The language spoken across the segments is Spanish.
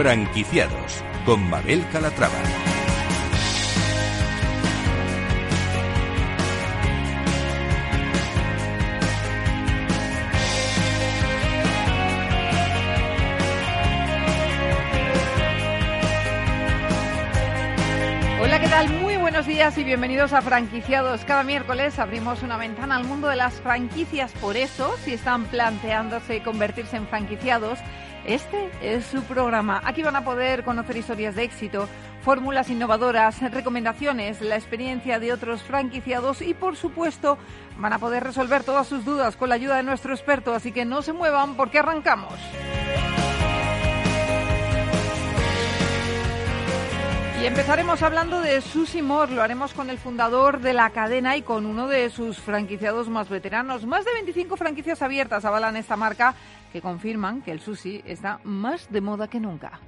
Franquiciados con Mabel Calatrava. Hola, ¿qué tal? Muy buenos días y bienvenidos a Franquiciados. Cada miércoles abrimos una ventana al mundo de las franquicias. Por eso, si están planteándose convertirse en franquiciados, este es su programa. Aquí van a poder conocer historias de éxito, fórmulas innovadoras, recomendaciones, la experiencia de otros franquiciados y, por supuesto, van a poder resolver todas sus dudas con la ayuda de nuestro experto. Así que no se muevan porque arrancamos. Y empezaremos hablando de Susi Moore. Lo haremos con el fundador de la cadena y con uno de sus franquiciados más veteranos. Más de 25 franquicias abiertas avalan esta marca que confirman que el sushi está más de moda que nunca.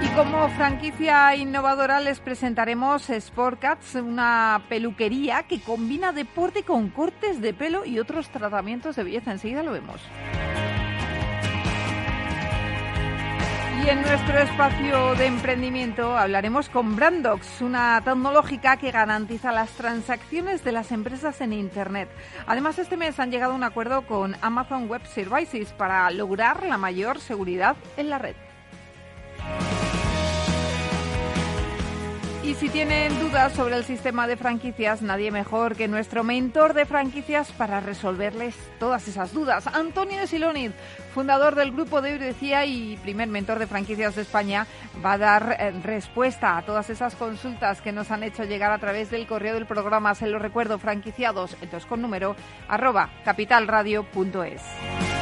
Y como franquicia innovadora les presentaremos Sportcats, una peluquería que combina deporte con cortes de pelo y otros tratamientos de belleza. Enseguida lo vemos. Y en nuestro espacio de emprendimiento hablaremos con Brandox, una tecnológica que garantiza las transacciones de las empresas en Internet. Además, este mes han llegado a un acuerdo con Amazon Web Services para lograr la mayor seguridad en la red. Y si tienen dudas sobre el sistema de franquicias, nadie mejor que nuestro mentor de franquicias para resolverles todas esas dudas. Antonio Siloniz, fundador del grupo de Eurecía y primer mentor de franquicias de España, va a dar eh, respuesta a todas esas consultas que nos han hecho llegar a través del correo del programa. Se lo recuerdo, franquiciados, entonces con número, arroba capitalradio.es.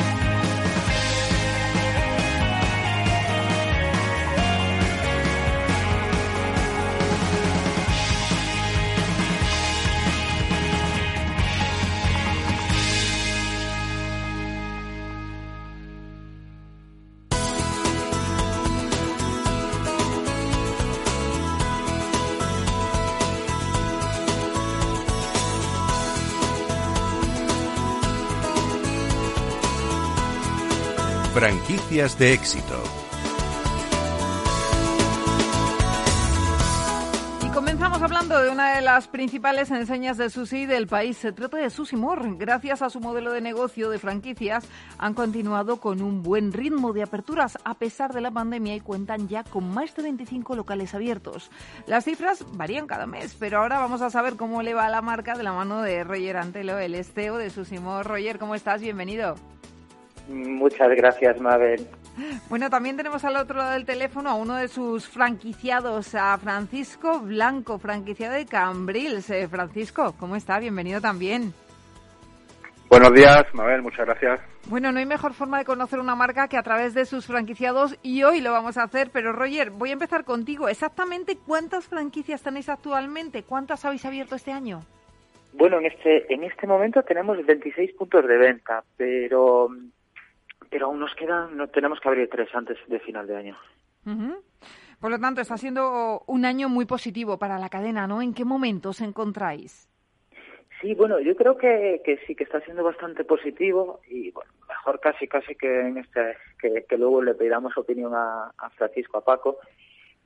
Franquicias de éxito. Comenzamos hablando de una de las principales enseñas de sushi del país. Se trata de Sushi More. Gracias a su modelo de negocio de franquicias, han continuado con un buen ritmo de aperturas a pesar de la pandemia y cuentan ya con más de 25 locales abiertos. Las cifras varían cada mes, pero ahora vamos a saber cómo le va la marca de la mano de Roger Antelo, el esteo de Sushi More. Roger, ¿cómo estás? Bienvenido. Muchas gracias, Mabel. Bueno, también tenemos al otro lado del teléfono a uno de sus franquiciados, a Francisco Blanco, franquiciado de Cambrils. Eh, Francisco, ¿cómo está? Bienvenido también. Buenos días, Mabel, muchas gracias. Bueno, no hay mejor forma de conocer una marca que a través de sus franquiciados y hoy lo vamos a hacer, pero Roger, voy a empezar contigo. Exactamente cuántas franquicias tenéis actualmente, cuántas habéis abierto este año. Bueno, en este en este momento tenemos 26 puntos de venta, pero pero aún nos quedan, no tenemos que abrir tres antes de final de año. Por lo tanto, está siendo un año muy positivo para la cadena, ¿no? ¿En qué momento os encontráis? Sí, bueno, yo creo que, que sí que está siendo bastante positivo y bueno, mejor casi casi que en este que, que luego le pidamos opinión a, a, Francisco, a Paco,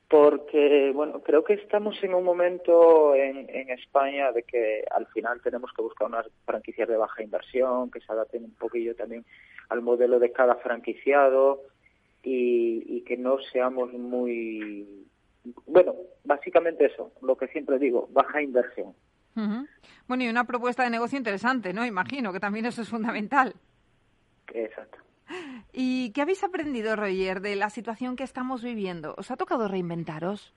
porque bueno, creo que estamos en un momento en, en España de que al final tenemos que buscar unas franquicias de baja inversión que se adapten un poquillo también al modelo de cada franquiciado y, y que no seamos muy bueno, básicamente eso, lo que siempre digo, baja inversión. Bueno, y una propuesta de negocio interesante, ¿no? Imagino que también eso es fundamental. Exacto. ¿Y qué habéis aprendido, Roger, de la situación que estamos viviendo? ¿Os ha tocado reinventaros?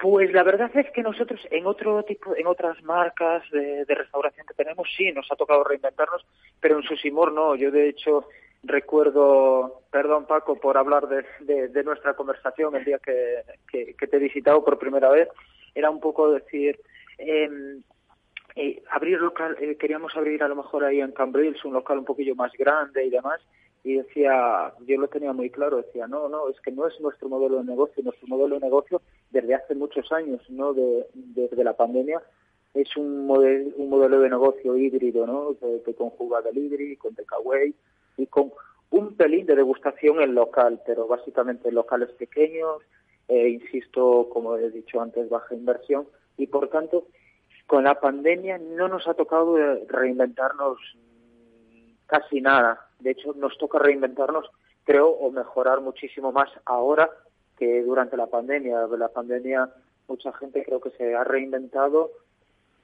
Pues la verdad es que nosotros en otro tipo, en otras marcas de, de restauración que tenemos sí nos ha tocado reinventarnos, pero en Susimor no. Yo de hecho recuerdo, perdón Paco por hablar de, de, nuestra conversación el día que, te he visitado por primera vez, era un poco decir, eh, eh, abrir local, eh, queríamos abrir a lo mejor ahí en Cambrils un local un poquillo más grande y demás, y decía, yo lo tenía muy claro, decía, no, no, es que no es nuestro modelo de negocio, nuestro modelo de negocio desde hace muchos años, no de, desde la pandemia, es un, modelo un modelo de negocio híbrido, ¿no? Que, que conjuga delivery con takeaway y con un pelín de degustación en local, pero básicamente en locales pequeños, eh, insisto, como he dicho antes, baja inversión y por tanto, con la pandemia no nos ha tocado reinventarnos casi nada. De hecho, nos toca reinventarnos, creo, o mejorar muchísimo más ahora que durante la pandemia. La pandemia, mucha gente creo que se ha reinventado,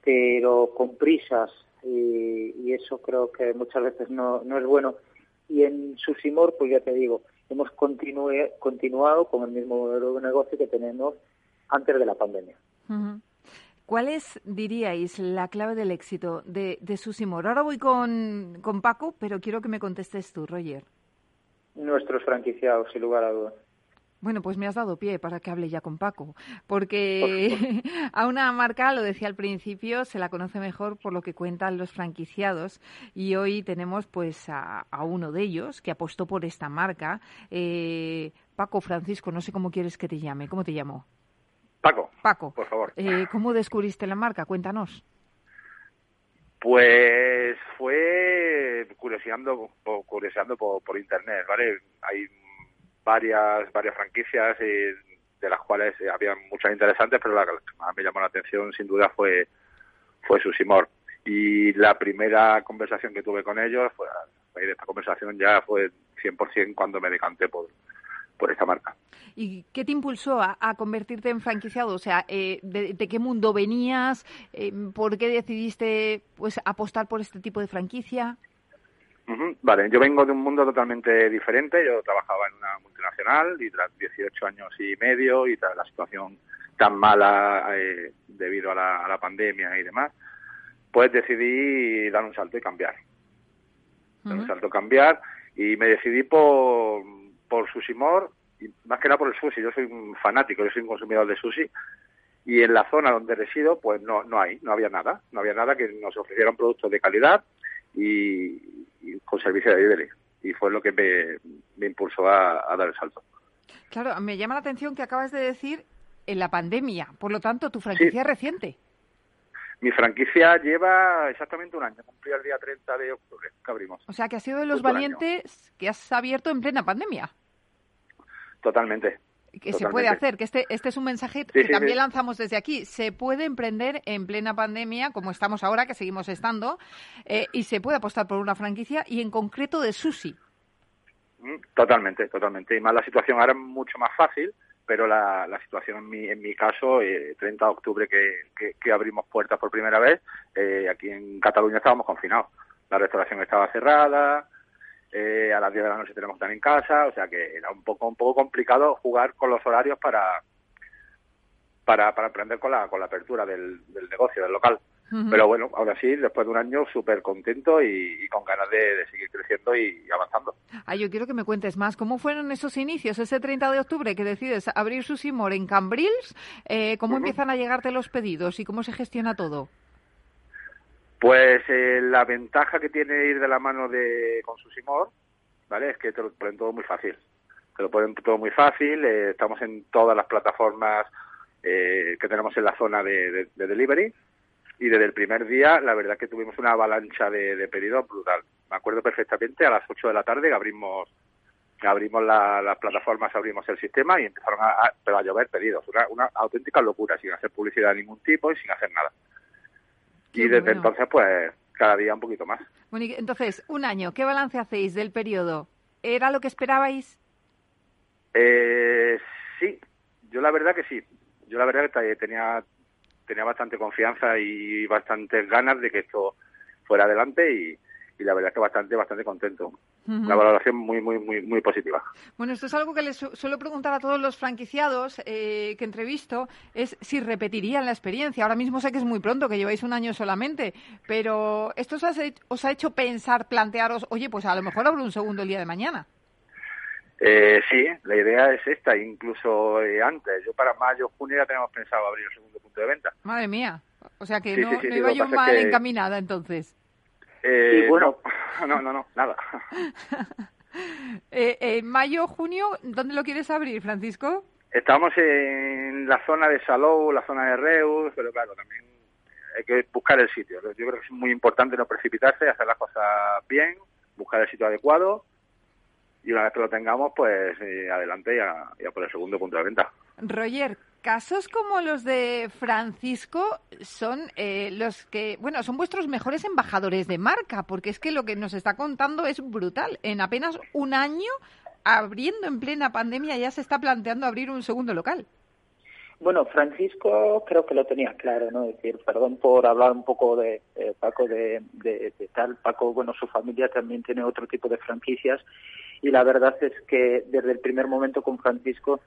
pero con prisas, y, eso creo que muchas veces no, no es bueno. Y en Susimor, pues ya te digo, hemos continuado con el mismo modelo de negocio que tenemos antes de la pandemia. ¿Cuál es, diríais, la clave del éxito de, de Susimor? Ahora voy con, con Paco, pero quiero que me contestes tú, Roger. Nuestros franquiciados, sin lugar a dudas. Bueno, pues me has dado pie para que hable ya con Paco, porque a una marca, lo decía al principio, se la conoce mejor por lo que cuentan los franquiciados y hoy tenemos pues a, uno de ellos que apostó por esta marca. Eh, Paco Francisco, no sé cómo quieres que te llame, ¿cómo te llamo? Paco. Paco. Por favor. Eh, ¿Cómo descubriste la marca? Cuéntanos. Pues fue curioseando, curioseando por, por internet, ¿vale? Hay varias varias franquicias y de las cuales había muchas interesantes, pero la que más me llamó la atención sin duda fue fue Susimor. Y la primera conversación que tuve con ellos, de esta conversación ya fue 100% cuando me decanté por, por esta marca. ¿Y qué te impulsó a, convertirte en franquiciado? O sea, eh, de, qué mundo venías? Eh, ¿Por qué decidiste pues apostar por este tipo de franquicia? Vale, yo vengo de un mundo totalmente diferente. Yo trabajaba en una multinacional y tras 18 años y medio y tras la situación tan mala eh, debido a la, a la, pandemia y demás, pues decidí dar un salto y cambiar. Dar un salto, cambiar y me decidí por, por Sushimor y más que nada por el sushi. Yo soy un fanático, yo soy un consumidor de sushi y en la zona donde resido pues no, no hay, no había nada. No había nada que nos ofreciera un producto de calidad y, con servicio de delivery. Y fue lo que me, impulsó a, dar el salto. Claro, me llama la atención que acabas de decir en la pandemia. Por lo tanto, tu franquicia es reciente. Mi franquicia lleva exactamente un año. Cumplí el día 30 de octubre que abrimos. O sea, que ha sido de los valientes que has abierto en plena pandemia. Totalmente que se puede hacer, que este, este es un mensaje que también lanzamos desde aquí. Se puede emprender en plena pandemia, como estamos ahora, que seguimos estando, eh, y se puede apostar por una franquicia y en concreto de sushi. Mm, totalmente, totalmente. Y más la situación ahora es mucho más fácil, pero la, la situación en mi, en mi caso, eh, 30 de octubre que, abrimos puertas por primera vez, eh, aquí en Cataluña estábamos confinados. La restauración estaba cerrada, eh, a las 10 de la noche tenemos que estar en casa, o sea que era un poco un poco complicado jugar con los horarios para para, para aprender con la, con la apertura del, del negocio, del local. Pero bueno, ahora sí, después de un año súper contento y, con ganas de, seguir creciendo y, avanzando. Ah, yo quiero que me cuentes más. ¿Cómo fueron esos inicios, ese 30 de octubre que decides abrir su Simor en Cambrils? Eh, ¿Cómo empiezan a llegarte los pedidos y cómo se gestiona todo? Pues eh, la ventaja que tiene ir de la mano de con Susimor, ¿vale? Es que te lo ponen todo muy fácil. Te lo ponen todo muy fácil. Eh, estamos en todas las plataformas eh, que tenemos en la zona de, delivery. Y desde el primer día, la verdad que tuvimos una avalancha de, pedidos brutal. Me acuerdo perfectamente, a las 8 de la tarde abrimos abrimos las plataformas, abrimos el sistema y empezaron a, a llover pedidos. Una, una auténtica locura, sin hacer publicidad de ningún tipo y sin hacer nada y desde entonces, pues, cada día un poquito más. Bueno, entonces, un año, ¿qué balance hacéis del periodo? ¿Era lo que esperabais? Eh, sí, yo la verdad que sí. Yo la verdad que tenía, tenía bastante confianza y bastantes ganas de que esto fuera adelante y, y la verdad que bastante, bastante contento. Una valoración muy, muy, muy, muy positiva. Bueno, esto es algo que les suelo preguntar a todos los franquiciados eh, que entrevisto, es si repetirían la experiencia. Ahora mismo sé que es muy pronto, que lleváis un año solamente, pero ¿esto os, ha hecho pensar, plantearos, oye, pues a lo mejor abro un segundo el día de mañana? Eh, sí, la idea es esta, incluso eh, antes. Yo para mayo, junio ya tenemos pensado abrir el segundo punto de venta. Madre mía. O sea que no, iba yo mal encaminada entonces. Eh, bueno. No, no, no, nada. Eh, en mayo, junio, ¿dónde lo quieres abrir, Francisco? Estamos en la zona de Salou, la zona de Reus, pero claro, también hay que buscar el sitio. Yo creo que es muy importante no precipitarse, hacer las cosas bien, buscar el sitio adecuado y una vez que lo tengamos, pues eh, adelante ya, ya por el segundo punto de venta. Roger, casos como los de Francisco son eh, los que, bueno, son vuestros mejores embajadores de marca, porque es que lo que nos está contando es brutal. En apenas un año, abriendo en plena pandemia, ya se está planteando abrir un segundo local. Bueno, Francisco creo que lo tenía claro, ¿no? Es decir, perdón por hablar un poco de Paco de, tal. Paco, bueno, su familia también tiene otro tipo de franquicias y la verdad es que desde el primer momento con Francisco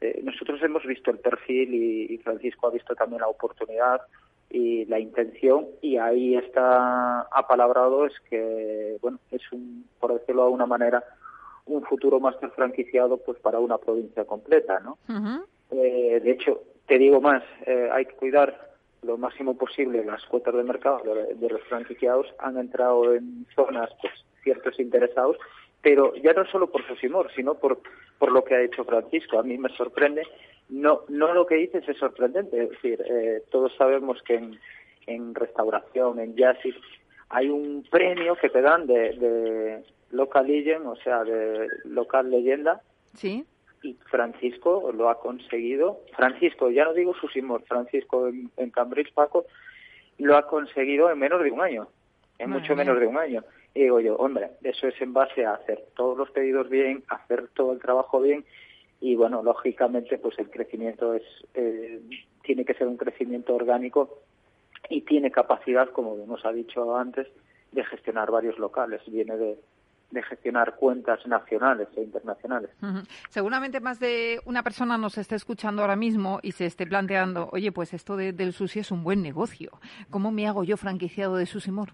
eh, nosotros hemos visto el perfil y, Francisco ha visto también la oportunidad y la intención y ahí está apalabrado es que bueno es un por decirlo de alguna manera un futuro máster franquiciado pues para una provincia completa no eh, de hecho te digo más eh, hay que cuidar lo máximo posible las cuotas de mercado de, los franquiciados han entrado en zonas pues ciertos interesados pero ya no solo por Sosimor, sino por, por lo que ha hecho Francisco. A mí me sorprende, no, no lo que dices es sorprendente, es decir, eh, todos sabemos que en, en restauración, en jazzis, hay un premio que te dan de, de local legend, o sea, de local leyenda. Sí. Y Francisco lo ha conseguido. Francisco, ya no digo Susimor, Francisco en, en Cambridge, Paco, lo ha conseguido en menos de un año, en mucho menos de un año. Y digo yo, hombre, eso es en base a hacer todos los pedidos bien, hacer todo el trabajo bien y bueno, lógicamente pues el crecimiento es eh, tiene que ser un crecimiento orgánico y tiene capacidad, como nos ha dicho antes, de gestionar varios locales. Viene de, de gestionar cuentas nacionales e internacionales. Seguramente más de una persona nos esté escuchando ahora mismo y se esté planteando, oye, pues esto del sushi es un buen negocio. ¿Cómo me hago yo franquiciado de Susimor?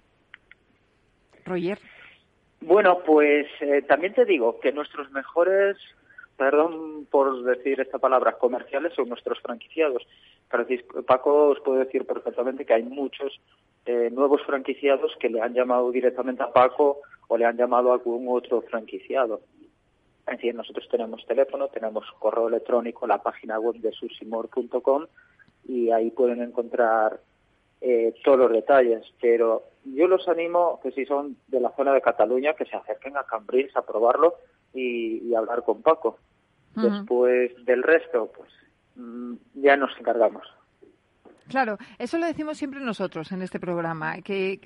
Roger. Bueno, pues eh, también te digo que nuestros mejores, perdón por decir esta palabra, comerciales son nuestros franquiciados. Francisco, Paco os puede decir perfectamente que hay muchos eh, nuevos franquiciados que le han llamado directamente a Paco o le han llamado a algún otro franquiciado. Es decir, nosotros tenemos teléfono, tenemos correo electrónico, la página web de susimor.com y ahí pueden encontrar eh, todos los detalles, pero yo los animo que si son de la zona de Cataluña que se acerquen a Cambrils a probarlo y, hablar con Paco. Después del resto, pues mm, ya nos encargamos. Claro, eso lo decimos siempre nosotros en este programa, que,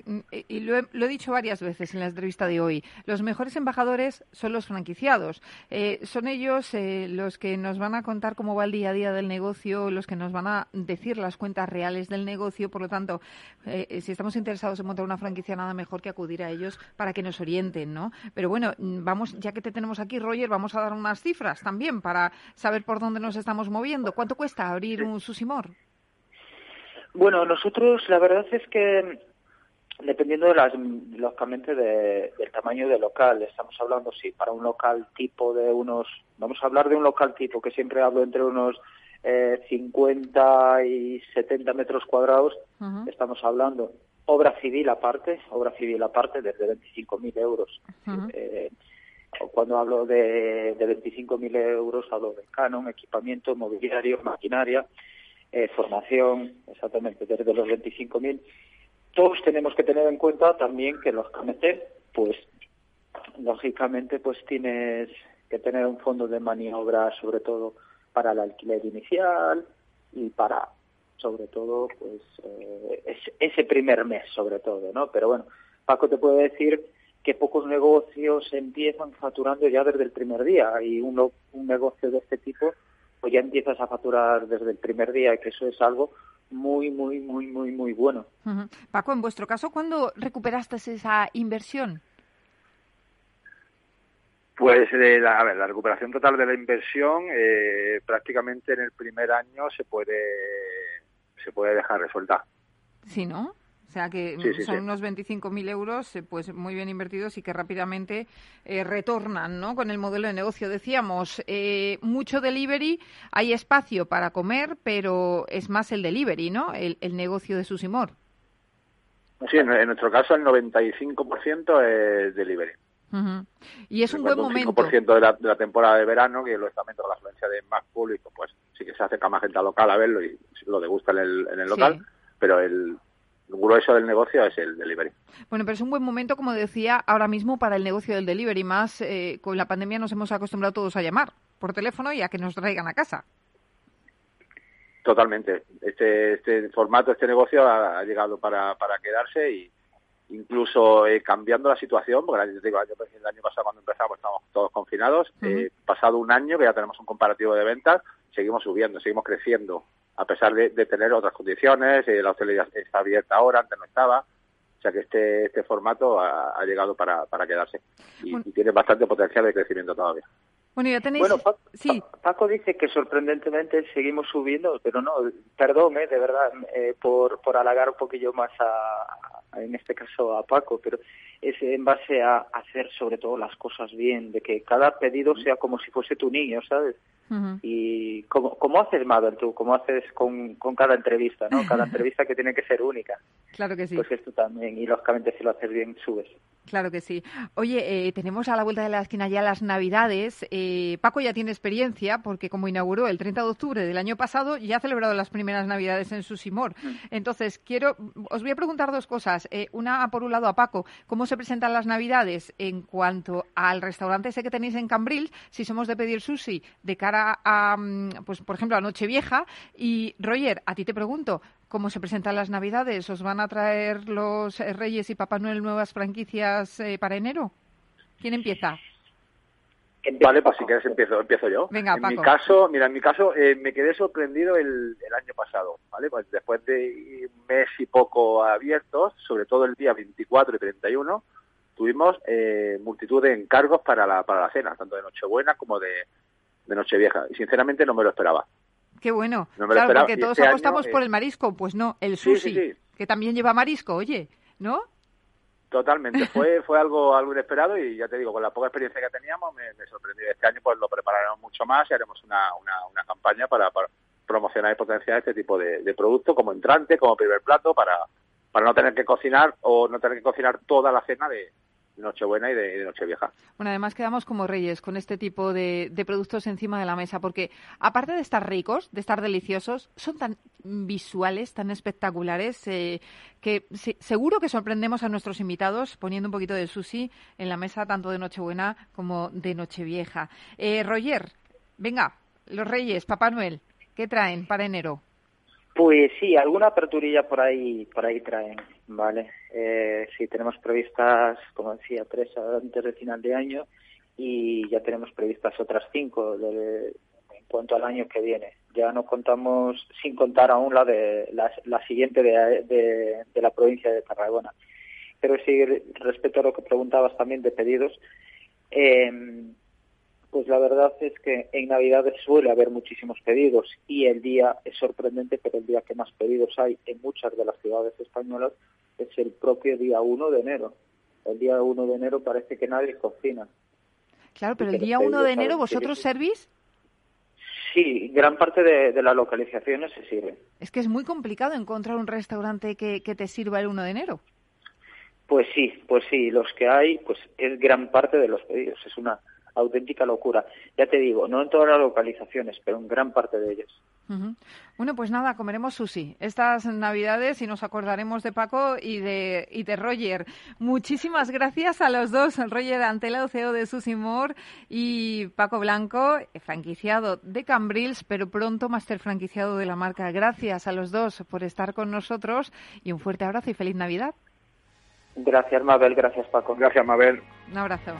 y lo he, dicho varias veces en la entrevista de hoy, los mejores embajadores son los franquiciados. Eh, son ellos eh, los que nos van a contar cómo va el día a día del negocio, los que nos van a decir las cuentas reales del negocio. Por lo tanto, eh, si estamos interesados en montar una franquicia, nada mejor que acudir a ellos para que nos orienten, ¿no? Pero bueno, vamos, ya que te tenemos aquí, Roger, vamos a dar unas cifras también para saber por dónde nos estamos moviendo. ¿Cuánto cuesta abrir un Susimor? Bueno, nosotros la verdad es que dependiendo de las, lógicamente de, del tamaño del local, estamos hablando, sí, para un local tipo de unos, vamos a hablar de un local tipo que siempre hablo entre unos eh, 50 y 70 metros cuadrados, estamos hablando obra civil aparte, obra civil aparte desde 25.000 euros. eh, cuando hablo de, de 25.000 euros hablo de canon, equipamiento, mobiliario, maquinaria, eh, formación, exactamente, desde los 25.000. Todos tenemos que tener en cuenta también que los KMT, pues, lógicamente, pues tienes que tener un fondo de maniobra, sobre todo para el alquiler inicial y para, sobre todo, pues, eh, ese primer mes, sobre todo, ¿no? Pero bueno, Paco te puede decir que pocos negocios empiezan facturando ya desde el primer día y un, un negocio de este tipo pues ya empiezas a facturar desde el primer día y que eso es algo muy, muy, muy, muy, muy bueno. Paco, en vuestro caso, ¿cuándo recuperaste esa inversión? Pues, eh, la, a ver, la recuperación total de la inversión eh, prácticamente en el primer año se puede se puede dejar resuelta. Sí, ¿no? O sea que son unos 25.000 euros eh, pues muy bien invertidos y que rápidamente eh, retornan ¿no? con el modelo de negocio. Decíamos, eh, mucho delivery, hay espacio para comer, pero es más el delivery, ¿no? El, negocio de Susimor. Sí, en, nuestro caso el 95% es delivery. Y es un buen momento. Un 5% de la, de la temporada de verano, que lógicamente con la afluencia de más público, pues sí que se acerca más gente al local a verlo y lo degusta en el, en el local, pero el, grueso del negocio es el delivery. Bueno, pero es un buen momento, como decía, ahora mismo para el negocio del delivery. Más eh, con la pandemia nos hemos acostumbrado todos a llamar por teléfono y a que nos traigan a casa. Totalmente. Este, este formato, este negocio ha, llegado para, para quedarse y incluso eh, cambiando la situación, porque el año, pasado cuando empezamos estábamos todos confinados, eh, pasado un año que ya tenemos un comparativo de ventas, seguimos subiendo, seguimos creciendo, a pesar de, tener otras condiciones, eh, la hostelería está abierta ahora, antes no estaba, o sea que este, este formato ha, llegado para, para quedarse y tiene bastante potencial de crecimiento todavía. Bueno, ya tenéis... Bueno, Paco, dice que sorprendentemente seguimos subiendo, pero no, perdón, eh, de verdad, eh, por, por halagar un poquillo más a, en este caso a Paco, pero es en base a hacer sobre todo las cosas bien, de que cada pedido sea como si fuese tu niño, ¿sabes? Y como, como haces, Mabel, tú, como haces con, con cada entrevista, ¿no? Cada entrevista que tiene que ser única. Claro que sí. Pues esto también, y lógicamente si lo haces bien, subes. Claro que sí. Oye, eh, tenemos a la vuelta de la esquina ya las Navidades. Eh, Paco ya tiene experiencia porque como inauguró el 30 de octubre del año pasado, ya ha celebrado las primeras Navidades en su Simor. Mm. Entonces, quiero, os voy a preguntar dos cosas. Eh, una, por un lado, a Paco, ¿cómo se presentan las Navidades en cuanto al restaurante ese que tenéis en Cambril? Si somos de pedir sushi de cara a, mm, pues por ejemplo, a Nochevieja. Y, Roger, a ti te pregunto, cómo se presentan las Navidades. ¿Os van a traer los eh, Reyes y Papá Noel nuevas franquicias eh, para enero? ¿Quién empieza? Vale, pues si quieres empiezo, empiezo yo. Venga, en mi caso, mira, en mi caso eh, me quedé sorprendido el, año pasado, ¿vale? Pues después de un mes y poco abiertos, sobre todo el día 24 y 31, tuvimos multitud de encargos para la, para la cena, tanto de Nochebuena como de, de Nochevieja. Y sinceramente no me lo esperaba. Qué bueno. claro, porque todos este apostamos por el marisco. Pues no, el sushi, que también lleva marisco, oye, ¿no? Totalmente, fue fue algo algo inesperado y ya te digo, con la poca experiencia que teníamos me, sorprendió. Este año pues lo prepararemos mucho más y haremos una, una, campaña para, promocionar y potenciar este tipo de, de producto como entrante, como primer plato, para, para no tener que cocinar o no tener que cocinar toda la cena de, Nochebuena y de, Nochevieja. Bueno, además quedamos como reyes con este tipo de, productos encima de la mesa, porque aparte de estar ricos, de estar deliciosos, son tan visuales, tan espectaculares, eh, que seguro que sorprendemos a nuestros invitados poniendo un poquito de sushi en la mesa, tanto de Nochebuena como de Nochevieja. Eh, Roger, venga, los reyes, Papá Noel, ¿qué traen para enero? Pues sí, alguna aperturilla por ahí, por ahí traen, ¿vale? Eh, sí, tenemos previstas, como decía, tres antes del final de año y ya tenemos previstas otras cinco en cuanto al año que viene. Ya no contamos, sin contar aún la de la, siguiente de, de, la provincia de Tarragona. Pero sí, respecto a lo que preguntabas también de pedidos, eh, pues la verdad es que en Navidades suele haber muchísimos pedidos y el día es sorprendente, pero el día que más pedidos hay en muchas de las ciudades españolas es el propio día 1 de enero. El día 1 de enero parece que nadie cocina. Claro, pero el día 1 de enero vosotros servís. Sí, gran parte de, las localizaciones se sirve. Es que es muy complicado encontrar un restaurante que, que te sirva el 1 de enero. Pues sí, pues sí, los que hay, pues es gran parte de los pedidos. Es una auténtica locura. Ya te digo, no en todas las localizaciones, pero en gran parte de ellas. Bueno, pues nada, comeremos sushi estas Navidades y nos acordaremos de Paco y de, y de Roger. Muchísimas gracias a los dos, Roger Antela, CEO de Susimor, y Paco Blanco, franquiciado de Cambrils, pero pronto máster franquiciado de la marca. Gracias a los dos por estar con nosotros y un fuerte abrazo y feliz Navidad. Gracias, Mabel. Gracias, Paco. Gracias, Mabel. Un abrazo.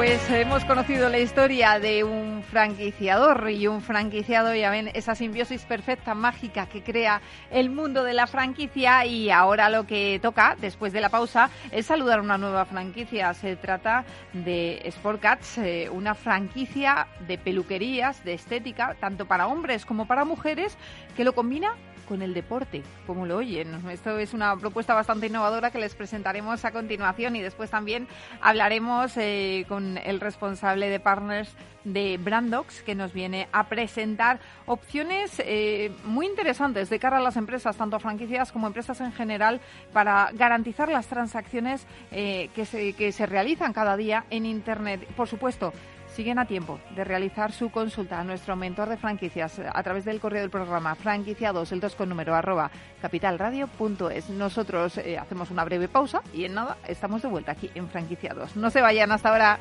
Pues hemos conocido la historia de un franquiciador y un franquiciado, ya ven, esa simbiosis perfecta, mágica que crea el mundo de la franquicia y ahora lo que toca, después de la pausa, es saludar una nueva franquicia. Se trata de Sportcats, eh, una franquicia de peluquerías, de estética, tanto para hombres como para mujeres, que lo combina con el deporte, como lo oyen. Esto es una propuesta bastante innovadora que les presentaremos a continuación y después también hablaremos eh, con el responsable de partners de Brandox que nos viene a presentar opciones eh, muy interesantes de cara a las empresas, tanto franquicias como empresas en general, para garantizar las transacciones eh, que, se, que se realizan cada día en Internet. Por supuesto, siguen a tiempo de realizar su consulta a nuestro mentor de franquicias a través del correo del programa franquiciados, el 2 con número arroba capitalradio.es. Nosotros eh, hacemos una breve pausa y en nada estamos de vuelta aquí en franquiciados. No se vayan hasta ahora.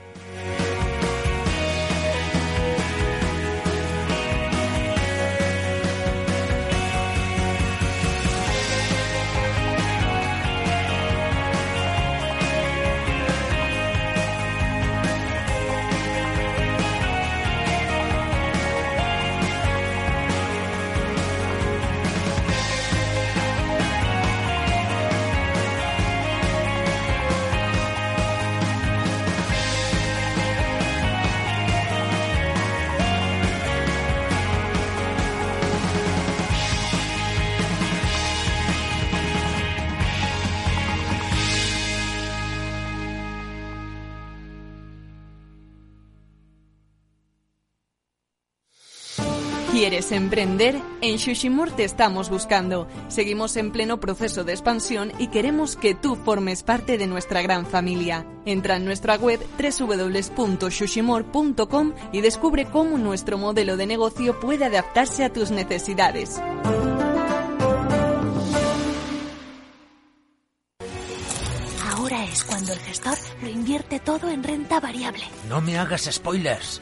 ¿Quieres emprender? En Shushimur te estamos buscando. Seguimos en pleno proceso de expansión y queremos que tú formes parte de nuestra gran familia. Entra en nuestra web www.shushimor.com y descubre cómo nuestro modelo de negocio puede adaptarse a tus necesidades. Ahora es cuando el gestor lo invierte todo en renta variable. No me hagas spoilers.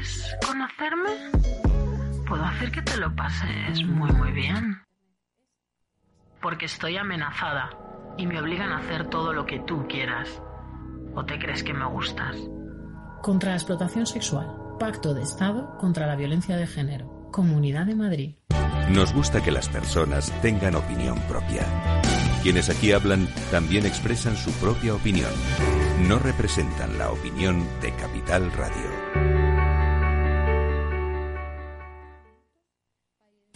¿Quieres conocerme? Puedo hacer que te lo pases muy muy bien. Porque estoy amenazada y me obligan a hacer todo lo que tú quieras. ¿O te crees que me gustas? Contra la explotación sexual. Pacto de Estado contra la violencia de género. Comunidad de Madrid. Nos gusta que las personas tengan opinión propia. Quienes aquí hablan también expresan su propia opinión. No representan la opinión de Capital Radio.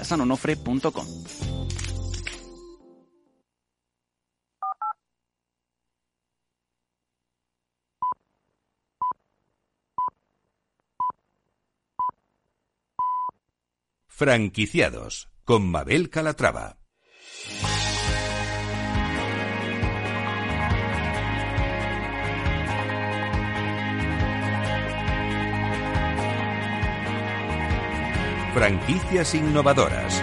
www.pasteleriasanonofre.com. Franquiciados con Mabel Calatrava. Franquicias innovadoras.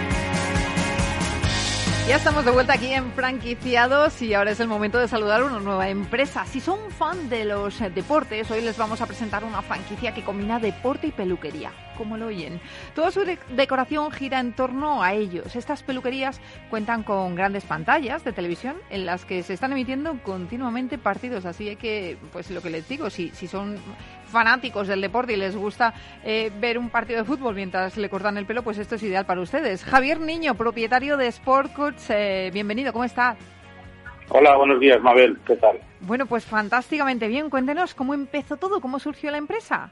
Ya estamos de vuelta aquí en Franquiciados y ahora es el momento de saludar una nueva empresa. Si son fan de los deportes, hoy les vamos a presentar una franquicia que combina deporte y peluquería, como lo oyen. Toda su de- decoración gira en torno a ellos. Estas peluquerías cuentan con grandes pantallas de televisión en las que se están emitiendo continuamente partidos. Así que, pues lo que les digo, si, si son fanáticos del deporte y les gusta eh, ver un partido de fútbol mientras le cortan el pelo, pues esto es ideal para ustedes. Javier Niño, propietario de Sport Coach, eh, bienvenido, ¿cómo está? Hola, buenos días, Mabel. ¿Qué tal? Bueno, pues fantásticamente bien. Cuéntenos cómo empezó todo, cómo surgió la empresa.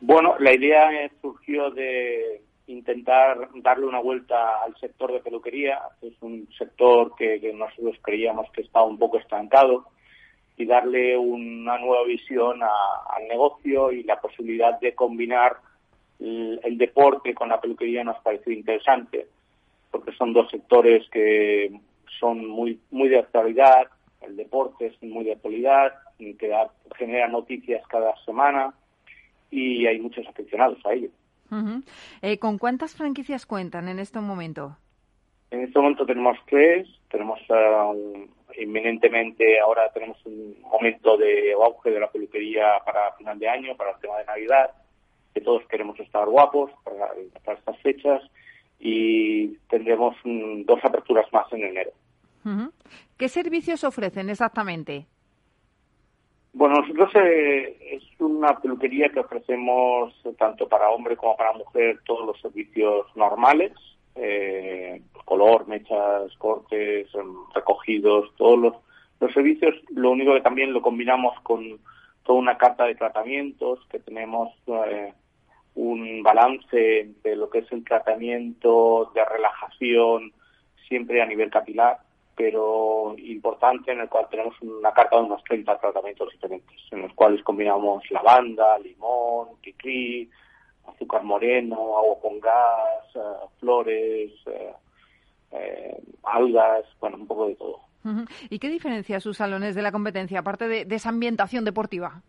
Bueno, la idea eh, surgió de intentar darle una vuelta al sector de peluquería. Es un sector que, que nosotros creíamos que estaba un poco estancado y darle una nueva visión a- al negocio y la posibilidad de combinar el, el deporte con la peluquería nos pareció interesante porque son dos sectores que son muy muy de actualidad. El deporte es muy de actualidad, que da- genera noticias cada semana y hay muchos aficionados a ello. Eh, ¿Con cuántas franquicias cuentan en este momento? En este momento tenemos tres, tenemos un- inminentemente ahora tenemos un momento de auge de la peluquería para final de año, para el tema de Navidad, que todos queremos estar guapos para, para estas fechas y tendremos mm, dos aperturas más en enero. ¿Qué servicios ofrecen exactamente? Bueno, nosotros eh, es una peluquería que ofrecemos tanto para hombre como para mujer todos los servicios normales, eh, color, mechas, cortes, em, recogidos, todos los, los servicios. Lo único que también lo combinamos con toda una carta de tratamientos que tenemos eh, un balance de lo que es el tratamiento de relajación siempre a nivel capilar pero importante en el cual tenemos una carta de unos 30 tratamientos diferentes, en los cuales combinamos lavanda, limón, kikri, azúcar moreno, agua con gas, eh, flores, eh, eh, algas, bueno, un poco de todo. ¿Y qué diferencia sus salones de la competencia, aparte de, de esa ambientación deportiva?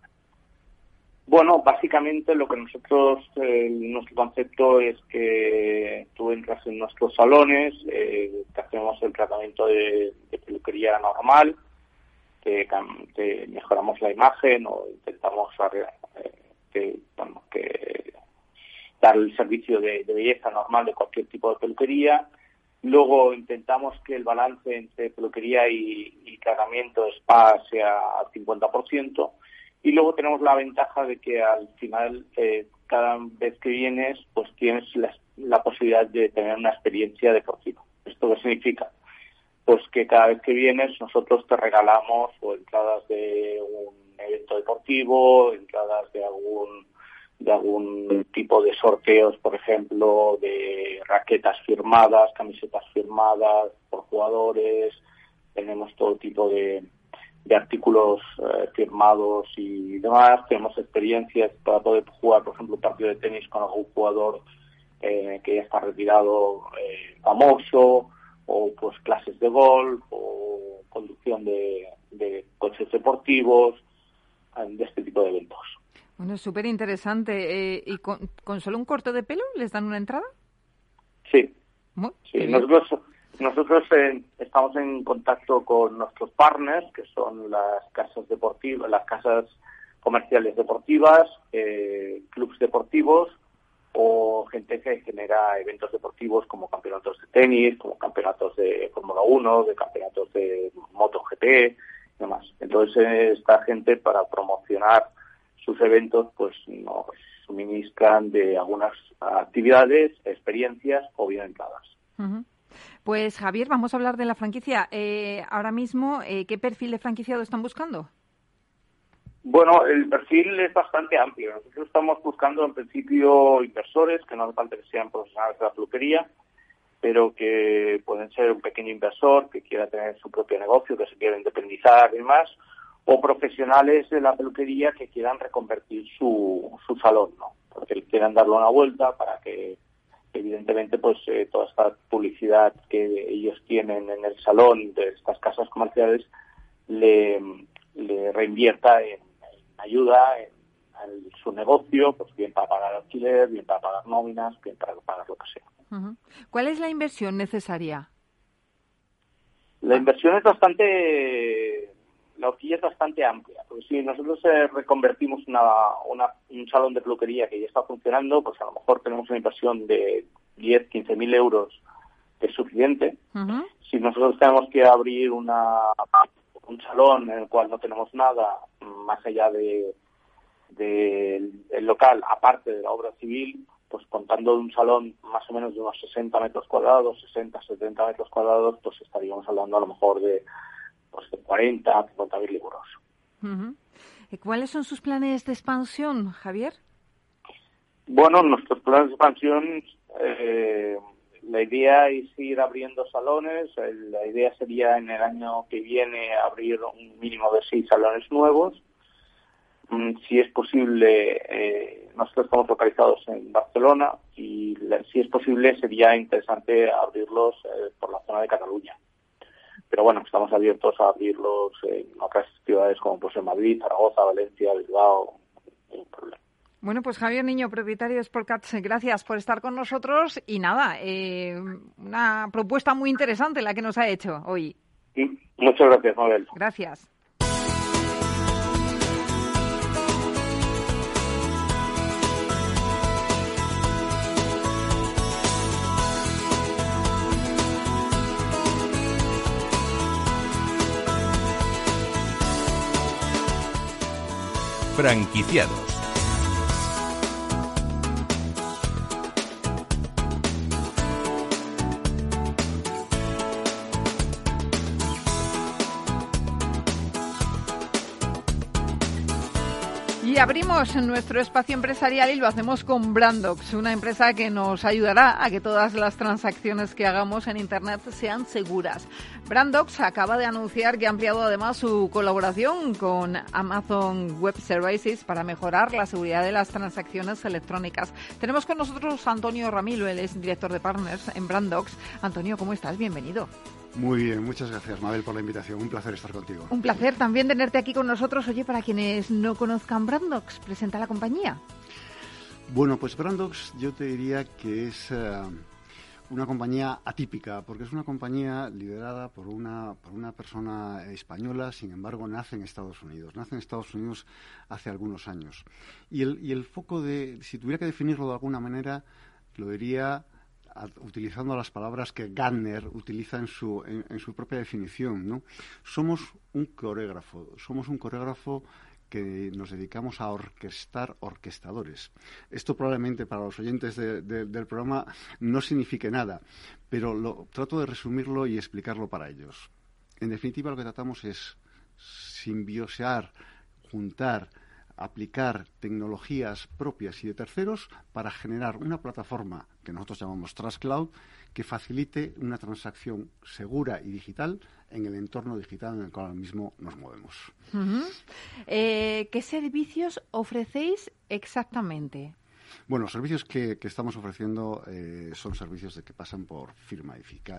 Bueno, básicamente lo que nosotros, eh, nuestro concepto es que tú entras en nuestros salones, eh, te hacemos el tratamiento de, de peluquería normal, te, te mejoramos la imagen o intentamos eh, que, bueno, que dar el servicio de, de belleza normal de cualquier tipo de peluquería. Luego intentamos que el balance entre peluquería y, y tratamiento spa sea al 50%. Y luego tenemos la ventaja de que al final, eh, cada vez que vienes, pues tienes la, la posibilidad de tener una experiencia deportiva. ¿Esto qué significa? Pues que cada vez que vienes nosotros te regalamos o entradas de un evento deportivo, entradas de algún de algún tipo de sorteos, por ejemplo, de raquetas firmadas, camisetas firmadas por jugadores, tenemos todo tipo de, de artículos eh, firmados y demás. Tenemos experiencias para poder jugar, por ejemplo, un partido de tenis con algún jugador eh, que ya está retirado eh, famoso, o pues clases de golf, o conducción de, de coches deportivos, de este tipo de eventos. Bueno, súper interesante. Eh, ¿Y con, con solo un corte de pelo les dan una entrada? Sí. Nosotros, nosotros eh, estamos en contacto con nuestros partners, que son las casas deportivas, las casas comerciales deportivas, eh, clubs deportivos, o gente que genera eventos deportivos como campeonatos de tenis, como campeonatos de Fórmula 1, de campeonatos de MotoGP y demás. Entonces, esta gente para promocionar sus eventos, pues nos suministran de algunas actividades, experiencias o bien entradas. Pues Javier, vamos a hablar de la franquicia. Eh, ahora mismo, eh, ¿qué perfil de franquiciado están buscando? Bueno, el perfil es bastante amplio. Nosotros estamos buscando en principio inversores, que no hace falta que sean profesionales de la peluquería, pero que pueden ser un pequeño inversor que quiera tener su propio negocio, que se quiera independizar y demás, o profesionales de la peluquería que quieran reconvertir su, su salón, ¿no? Porque quieran darle una vuelta para que evidentemente pues eh, toda esta publicidad que ellos tienen en el salón de estas casas comerciales le, le reinvierta en, ayuda en, su negocio, pues bien para pagar alquiler, bien para pagar nóminas, bien para pagar lo que sea. ¿Cuál es la inversión necesaria? La inversión es bastante, la horquilla es bastante amplia, porque si nosotros eh, reconvertimos una, un salón de peluquería que ya está funcionando, pues a lo mejor tenemos una inversión de 10, 15 mil euros, que es suficiente. Si nosotros tenemos que abrir una un salón en el cual no tenemos nada más allá de, el local, aparte de la obra civil, pues contando un salón más o menos de unos 60 metros cuadrados, 60, 70 metros cuadrados, pues estaríamos hablando a lo mejor de, pues de 40, 50 mil euros. ¿Cuáles son sus planes de expansión, Javier? Bueno, nuestros planes de expansión eh, la idea es ir abriendo salones. La idea sería en el año que viene abrir un mínimo de seis salones nuevos. Mm, si es posible, eh, nosotros estamos localizados en Barcelona y si es posible sería interesante abrirlos eh, por la zona de Cataluña. Pero bueno, estamos abiertos a abrirlos en otras ciudades como pues en Madrid, Zaragoza, Valencia, Bilbao, ningún problema. Bueno, pues Javier Niño, propietario de Sportcats, gracias por estar con nosotros y nada, eh, una propuesta muy interesante la que nos ha hecho hoy. muchas gracias, Mabel. Gracias. Franquiciados abrimos nuestro espacio empresarial y lo hacemos con Brandox, una empresa que nos ayudará a que todas las transacciones que hagamos en Internet sean seguras. Brandox acaba de anunciar que ha ampliado además su colaboración con Amazon Web Services para mejorar la seguridad de las transacciones electrónicas. Tenemos con nosotros a Antonio Ramilo, él es director de Partners en Brandox. Antonio, ¿cómo estás? Bienvenido. Muy bien, muchas gracias Mabel por la invitación. Un placer estar contigo. Un placer también tenerte aquí con nosotros. Oye, para quienes no conozcan Brandox, presenta la compañía. Bueno, pues Brandox yo te diría que es eh, una compañía atípica, porque es una compañía liderada por una, por una persona española, sin embargo nace en Estados Unidos. Nace en Estados Unidos hace algunos años. Y el, y el foco de, si tuviera que definirlo de alguna manera, lo diría utilizando las palabras que Gardner utiliza en su, en, su propia definición, ¿no? Somos un coreógrafo, somos un coreógrafo que nos dedicamos a orquestar orquestadores. Esto probablemente para los oyentes del programa no signifique nada, pero lo, trato de resumirlo y explicarlo para ellos. En definitiva, lo que tratamos es simbiosear, juntar, aplicar tecnologías propias y de terceros para generar una plataforma que nosotros llamamos Trust Cloud que facilite una transacción segura y digital en el entorno digital en el cual ahora mismo nos movemos. Eh, ¿Qué servicios ofrecéis exactamente? Bueno, los servicios que, estamos ofreciendo eh, son servicios de que pasan por firma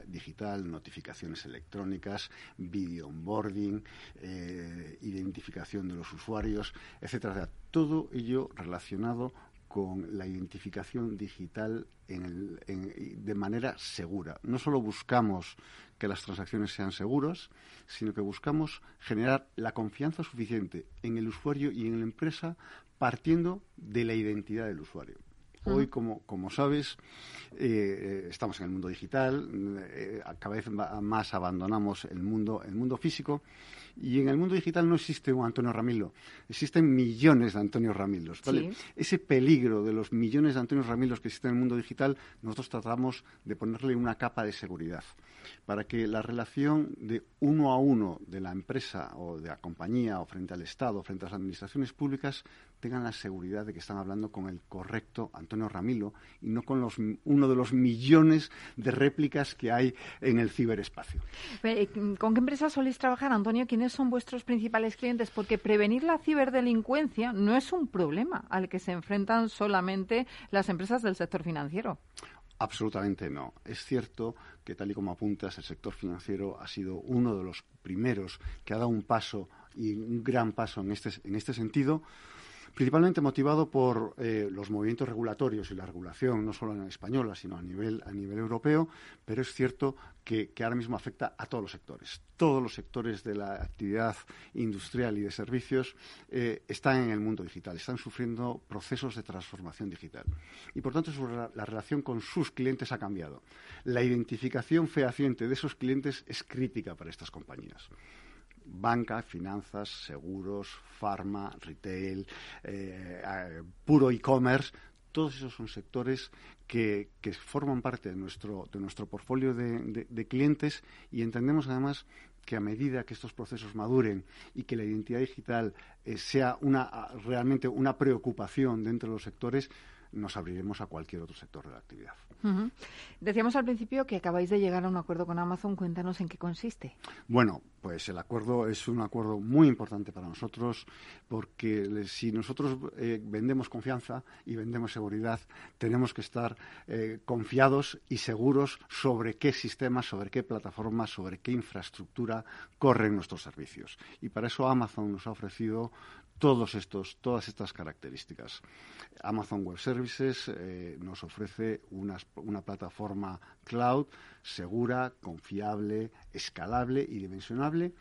digital, notificaciones electrónicas, video onboarding, eh, identificación de los usuarios, etcétera. Todo ello relacionado con la identificación digital de manera segura. No solo buscamos que las transacciones sean seguras, sino que buscamos generar la confianza suficiente en el usuario y en la empresa partiendo de la identidad del usuario. Hoy, como, como sabes, eh, estamos en el mundo digital, eh, cada vez más abandonamos el mundo, el mundo físico y en el mundo digital no existe un Antonio Ramilo, existen millones de Antonio Ramilos. Ese peligro de los millones de Antonio Ramilos que existen en el mundo digital, nosotros tratamos de ponerle una capa de seguridad para que la relación de uno a uno de la empresa o de la compañía o frente al Estado, frente a las administraciones públicas, tengan la seguridad de que están hablando con el correcto Antonio Ramilo y no con los, uno de los millones de réplicas que hay en el ciberespacio. Eh, ¿Con qué empresas soléis trabajar, Antonio? ¿Quiénes son vuestros principales clientes? Porque prevenir la ciberdelincuencia no es un problema al que se enfrentan solamente las empresas del sector financiero. Absolutamente no. Es cierto que, tal y como apuntas, el sector financiero ha sido uno de los primeros que ha dado un paso y un gran paso en este, en este sentido principalmente motivado por eh, los movimientos regulatorios y la regulación, no solo en la española, sino a nivel, a nivel europeo, pero es cierto que, ahora mismo afecta a todos los sectores. Todos los sectores de la actividad industrial y de servicios eh, están en el mundo digital, están sufriendo procesos de transformación digital. Y por tanto, la relación con sus clientes ha cambiado. La identificación fehaciente de esos clientes es crítica para estas compañías banca, finanzas, seguros, farma, retail, eh, puro e-commerce, todos esos son sectores que, forman parte de nuestro, de nuestro portfolio de, clientes y entendemos además que a medida que estos procesos maduren y que la identidad digital eh, sea una, realmente una preocupación dentro de los sectores, nos abriremos a cualquier otro sector de la actividad. Decíamos al principio que acabáis de llegar a un acuerdo con Amazon. Cuéntanos en qué consiste. Bueno, pues el acuerdo es un acuerdo muy importante para nosotros porque si nosotros eh, vendemos confianza y vendemos seguridad, tenemos que estar eh, confiados y seguros sobre qué sistemas, sobre qué plataformas, sobre qué infraestructura corren nuestros servicios. Y para eso Amazon nos ha ofrecido todos estos, todas estas características. Amazon Web Services eh, nos ofrece una plataforma cloud segura, confiable, escalable y dimensionable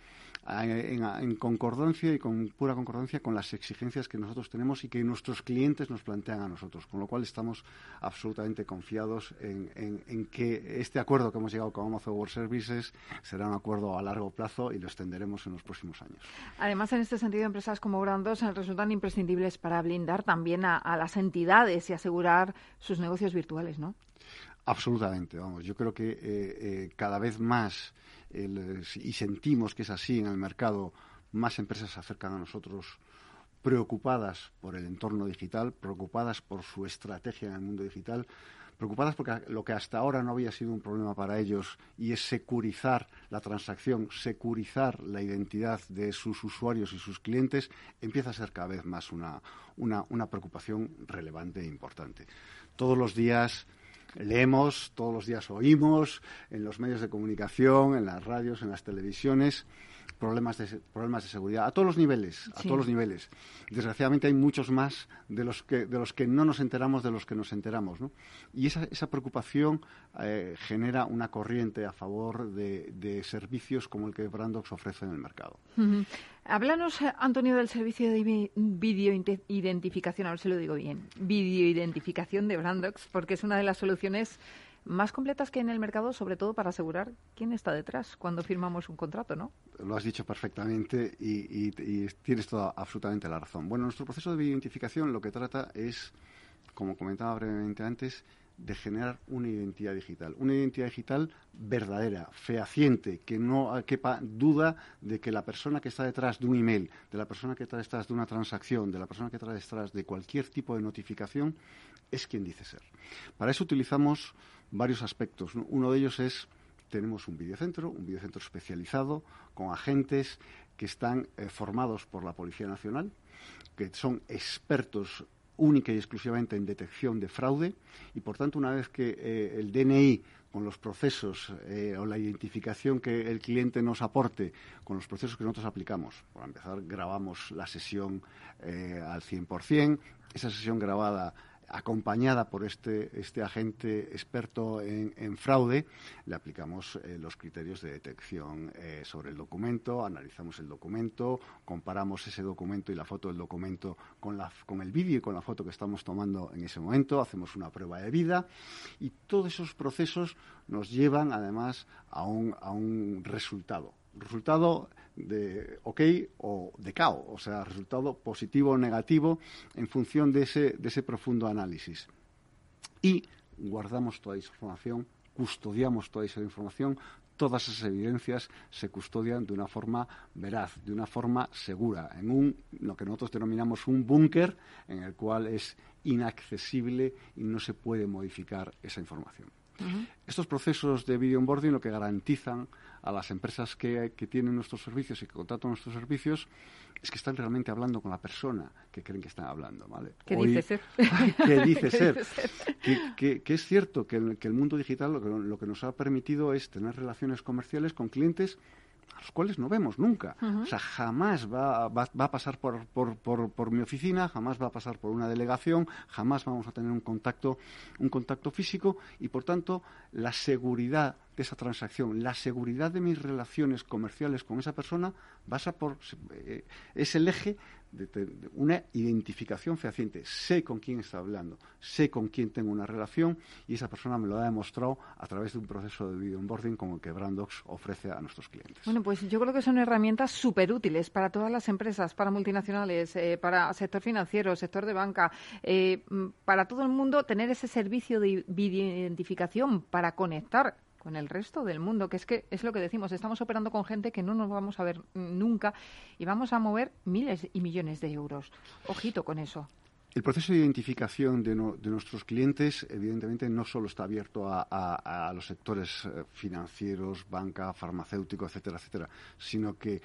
en, concordancia y con pura concordancia con las exigencias que nosotros tenemos y que nuestros clientes nos plantean a nosotros, con lo cual estamos absolutamente confiados en, que este acuerdo que hemos llegado con Amazon Web Services será un acuerdo a largo plazo y lo extenderemos en los próximos años. Además, en este sentido, empresas como Brandos resultan imprescindibles para blindar también a, las entidades y asegurar sus negocios virtuales, ¿no? Absolutamente, vamos. Yo creo que eh, eh, cada vez más y sentimos que es así en el mercado, más empresas se acercan a nosotros preocupadas por el entorno digital, preocupadas por su estrategia en el mundo digital, preocupadas porque lo que hasta ahora no había sido un problema para ellos y es securizar la transacción, securizar la identidad de sus usuarios y sus clientes, empieza a ser cada vez más una, una, una preocupación relevante e importante. Todos los días leemos, todos los días oímos en los medios de comunicación, en las radios, en las televisiones, problemas de, problemas de seguridad a todos los niveles, a todos los niveles. Desgraciadamente hay muchos más de los que, de los que no nos enteramos de los que nos enteramos. ¿no? Y esa, esa preocupación eh, genera una corriente a favor de, servicios como el que Brandox ofrece en el mercado. Háblanos, eh, Antonio, del servicio de videoidentificación, a ver si lo digo bien, videoidentificación de Brandox, porque es una de las soluciones más completas que en el mercado, sobre todo para asegurar quién está detrás cuando firmamos un contrato, ¿no? Lo has dicho perfectamente y, tienes toda absolutamente la razón. Bueno, nuestro proceso de identificación lo que trata es, como comentaba brevemente antes, de generar una identidad digital, una identidad digital verdadera, fehaciente, que no quepa duda de que la persona que está detrás de un email, de la persona que está detrás de una transacción, de la persona que está detrás de cualquier tipo de notificación, es quien dice ser. Para eso utilizamos varios aspectos. Uno de ellos es, tenemos un videocentro, un videocentro especializado con agentes que están eh, formados por la Policía Nacional, que son expertos única y exclusivamente en detección de fraude y, por tanto, una vez que eh, el DNI con los procesos eh, o la identificación que el cliente nos aporte con los procesos que nosotros aplicamos. Para empezar, grabamos la sesión al 100%. Esa sesión grabada acompañada por este, este agente experto en, fraude, le aplicamos eh, los criterios de detección eh, sobre el documento, analizamos el documento, comparamos ese documento y la foto del documento con, la, con el vídeo y con la foto que estamos tomando en ese momento, hacemos una prueba de vida y todos esos procesos nos llevan además a un, a un resultado. Resultado de OK o de KO, o sea, resultado positivo o negativo en función de ese, de ese profundo análisis. Y guardamos toda esa información, custodiamos toda esa información, todas esas evidencias se custodian de una forma veraz, de una forma segura, en un lo que nosotros denominamos un búnker en el cual es inaccesible y no se puede modificar esa información. Estos procesos de video onboarding lo que garantizan a las empresas que, tienen nuestros servicios y que contratan nuestros servicios es que están realmente hablando con la persona que creen que están hablando, ¿vale? ¿Qué dice ser? ¿Qué dice ser? Que, es cierto que, el mundo digital lo que, lo que nos ha permitido es tener relaciones comerciales con clientes a los cuales no vemos nunca. O sea, jamás va, va, a pasar por, por, por, mi oficina, jamás va a pasar por una delegación, jamás vamos a tener un contacto, un contacto físico y, por tanto, la seguridad esa transacción, la seguridad de mis relaciones comerciales con esa persona, basa por, eh, es el eje de, una identificación fehaciente. Sé con quién está hablando, sé con quién tengo una relación y esa persona me lo ha demostrado a través de un proceso de video onboarding como el que Brandox ofrece a nuestros clientes. Bueno, pues yo creo que son herramientas súper útiles para todas las empresas, para multinacionales, eh, para sector financiero, sector de banca, eh, para todo el mundo tener ese servicio de identificación para conectar con el resto del mundo, que es que es lo que decimos, estamos operando con gente que no nos vamos a ver nunca y vamos a mover miles y millones de euros. Ojito con eso. El proceso de identificación de, nuestros clientes, evidentemente, no solo está abierto a, los sectores eh, financieros, banca, farmacéutico, etcétera, etcétera, sino que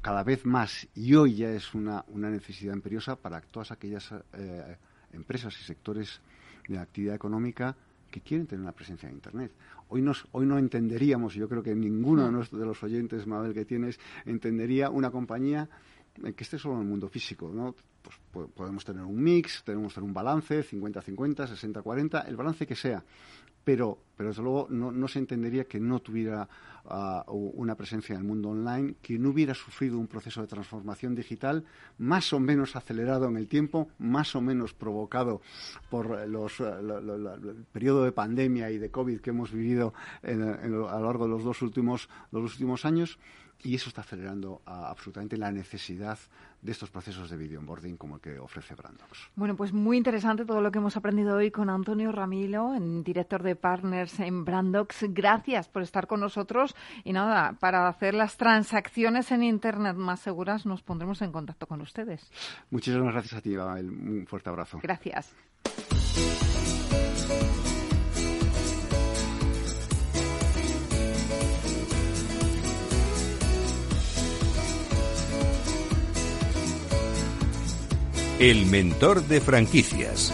cada vez más, y hoy ya es una, necesidad imperiosa para todas aquellas eh, empresas y sectores de actividad económica que quieren tener una presencia en Internet. Hoy, hoy no entenderíamos, yo creo que ninguno de, de los oyentes, Mabel, que tienes, entendería una compañía que esté solo en el mundo físico, ¿no? Pues podemos tener un mix, tenemos tener un balance, 50-50, 60-40, el balance que sea. Pero, pero desde luego no, se entendería que no tuviera ah, una presencia en el mundo online, que no hubiera sufrido un proceso de transformación digital más o menos acelerado en el tiempo, más o menos provocado por los, eh, el periodo de pandemia y de COVID que hemos vivido a lo largo de los dos últimos, los últimos años y eso está acelerando absolutamente la necesidad de estos procesos de video onboarding como el que ofrece Brandox. Bueno, pues muy interesante todo lo que hemos aprendido hoy con Antonio Ramilo, director de Partners en Brandox. Gracias por estar con nosotros y nada, para hacer las transacciones en Internet más seguras nos pondremos en contacto con ustedes. Muchísimas gracias a ti, Un fuerte abrazo. Gracias. El mentor de franquicias.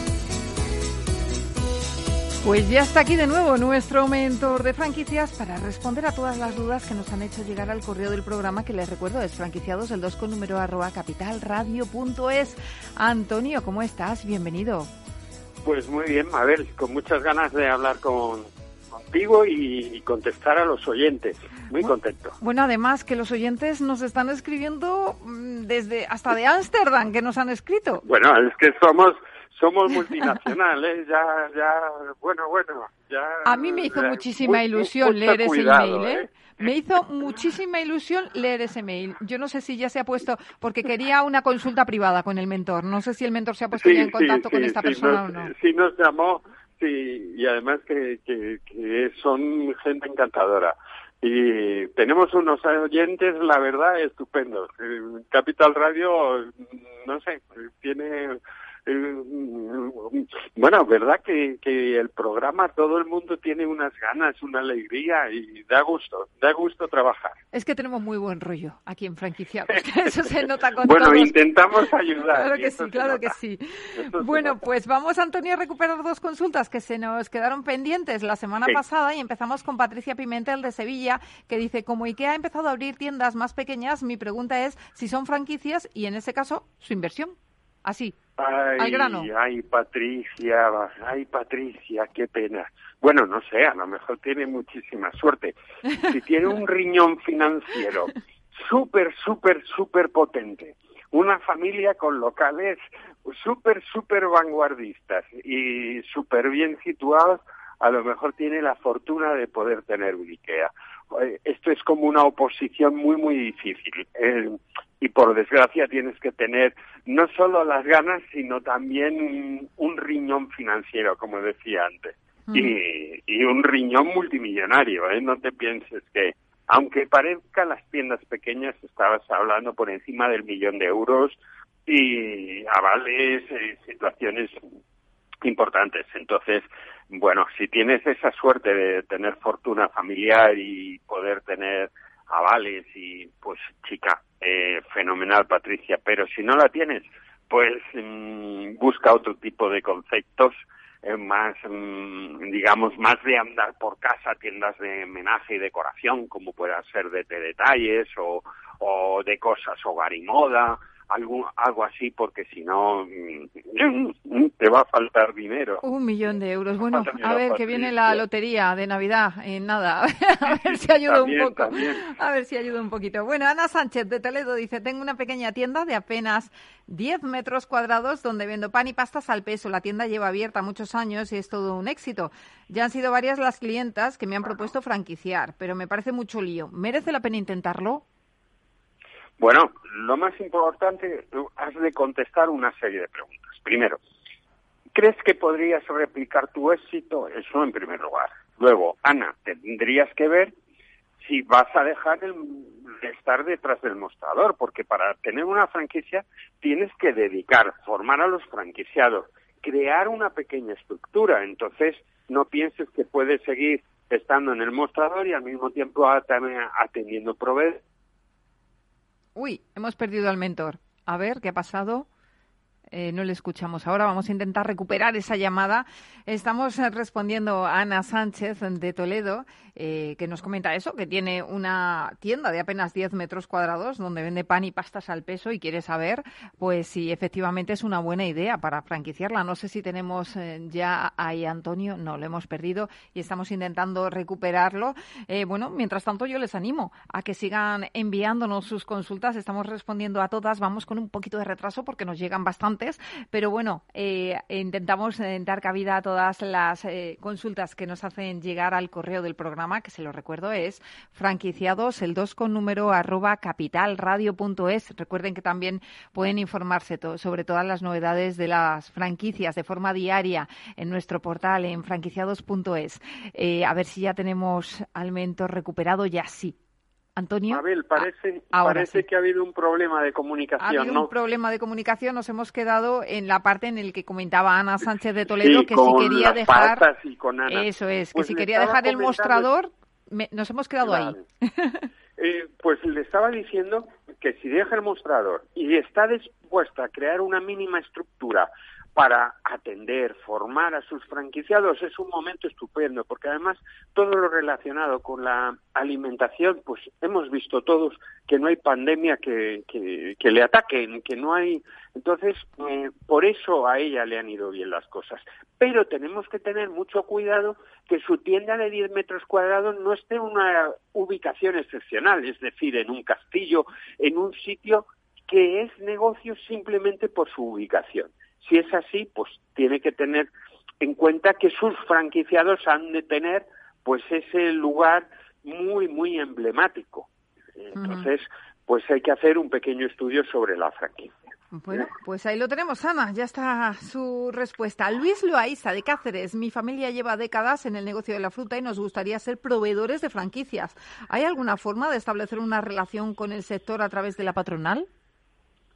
Pues ya está aquí de nuevo nuestro mentor de franquicias para responder a todas las dudas que nos han hecho llegar al correo del programa, que les recuerdo es franquiciados el 2 con número arroba capitalradio.es. Antonio, ¿cómo estás? Bienvenido. Pues muy bien, Mabel, con muchas ganas de hablar con, contigo y contestar a los oyentes. Muy contento. Bueno, además que los oyentes nos están escribiendo mm, desde hasta de Ámsterdam, que nos han escrito. Bueno, es que somos somos multinacionales, ya, ya, bueno, bueno, ya. A mí me hizo muchísima ilusión leer ese email, ¿eh? ¿eh? Me hizo muchísima ilusión leer ese mail. Yo no sé si ya se ha puesto, porque quería una consulta privada con el mentor. No sé si el mentor se ha puesto ya en contacto con esta persona o no. Sí, nos llamó Sí, y además que, que, son gente encantadora. Y tenemos unos oyentes, la verdad, estupendos. Capital Radio, no sé, tiene bueno, verdad que, que el programa todo el mundo tiene unas ganas, una alegría y da gusto, da gusto trabajar. Es que tenemos muy buen rollo aquí en franquiciados, eso se nota con Bueno, intentamos ayudar. Claro que sí, claro que sí. Bueno, pues vamos, Antonio, a recuperar dos consultas que se nos quedaron pendientes la semana pasada y empezamos con Patricia Pimentel de Sevilla, que dice, como IKEA ha empezado a abrir tiendas más pequeñas, mi pregunta es si son franquicias y en ese caso su inversión. Así, Ay, Al grano. ay, Patricia, ay, Patricia, qué pena. Bueno, no sé, a lo mejor tiene muchísima suerte. Si tiene un riñón financiero súper, súper, súper potente, una familia con locales súper, súper vanguardistas y súper bien situados, a lo mejor tiene la fortuna de poder tener un IKEA. Eh, Esto es como una oposición muy, muy difícil. Eh, y por desgracia tienes que tener no solo las ganas, sino también un, un riñón financiero, como decía antes. Y, y un riñón multimillonario, ¿eh? No te pienses que, aunque parezcan las tiendas pequeñas, estabas hablando por encima del millón de euros y avales, eh, situaciones importantes. Entonces, bueno, si tienes esa suerte de tener fortuna familiar y poder tener avales y pues chica, eh, fenomenal Patricia, pero si no la tienes, pues mm, busca otro tipo de conceptos eh, más, mm, digamos, más de andar por casa, tiendas de menaje y decoración, como puedan ser de, de detalles o, o de cosas hogar y moda, algo, algo así, porque si no, mm, te va a faltar dinero. Un millón de euros. Bueno, a ver, que viene la lotería de Navidad en nada. a ver si ayuda También, un poco. también. A ver si ayuda un poquito. Bueno, Ana Sánchez de Toledo dice, tengo una pequeña tienda de apenas 10 metros cuadrados donde vendo pan y pastas al peso. La tienda lleva abierta muchos años y es todo un éxito. Ya han sido varias las clientas que me han propuesto franquiciar, pero me parece mucho lío. ¿Merece la pena intentarlo? Bueno, lo más importante, has de contestar una serie de preguntas. Primero, ¿crees que podrías replicar tu éxito? Eso en primer lugar. Luego, Ana, tendrías que ver si vas a dejar el, de estar detrás del mostrador, porque para tener una franquicia tienes que dedicar, formar a los franquiciados, crear una pequeña estructura. Entonces, no pienses que puedes seguir estando en el mostrador y al mismo tiempo at- atendiendo proveedores. Uy, hemos perdido al mentor. A ver, ¿qué ha pasado? Eh, no le escuchamos ahora. Vamos a intentar recuperar esa llamada. Estamos eh, respondiendo a Ana Sánchez de Toledo, eh, que nos comenta eso, que tiene una tienda de apenas 10 metros cuadrados donde vende pan y pastas al peso y quiere saber pues si efectivamente es una buena idea para franquiciarla. No sé si tenemos eh, ya ahí Antonio, no lo hemos perdido y estamos intentando recuperarlo. Eh, bueno, mientras tanto yo les animo a que sigan enviándonos sus consultas. Estamos respondiendo a todas. Vamos con un poquito de retraso porque nos llegan pero bueno, eh, intentamos eh, dar cabida a todas las eh, consultas que nos hacen llegar al correo del programa, que se lo recuerdo es franquiciados, el 2 con número arroba capitalradio.es. Recuerden que también pueden informarse sobre todas las novedades de las franquicias de forma diaria en nuestro portal en franquiciados.es. A ver si ya tenemos al recuperado, ya sí. Antonio. Parece, ahora parece sí. que ha habido un problema de Ha comunicación, habido ¿no? un problema de comunicación. Nos hemos quedado en la parte en el que comentaba Ana Sánchez de Toledo Sí, que si quería dejar. y con Ana. Eso es, Pues que si le quería dejar el mostrador, me- nos hemos quedado ahí. Eh, pues le estaba diciendo que si deja el mostrador y está dispuesta a crear una mínima estructura para atender, formar a sus franquiciados, es un momento estupendo, porque además todo lo relacionado con la alimentación, pues hemos visto todos que no hay pandemia que, que, que le ataquen, que no hay... Entonces, eh, por eso a ella le han ido bien las cosas. Pero tenemos que tener mucho cuidado que su tienda de 10 metros cuadrados no esté en una ubicación excepcional, es decir, en un castillo, en un sitio que es negocio simplemente por su ubicación. Si es así, pues tiene que tener en cuenta que sus franquiciados han de tener pues ese lugar muy, muy emblemático. Entonces, pues hay que hacer un pequeño estudio sobre la franquicia. Bueno, pues ahí lo tenemos, Ana. Ya está su respuesta. Luis Loaiza, de Cáceres. Mi familia lleva décadas en el negocio de la fruta y nos gustaría ser proveedores de franquicias. ¿Hay alguna forma de establecer una relación con el sector a través de la patronal?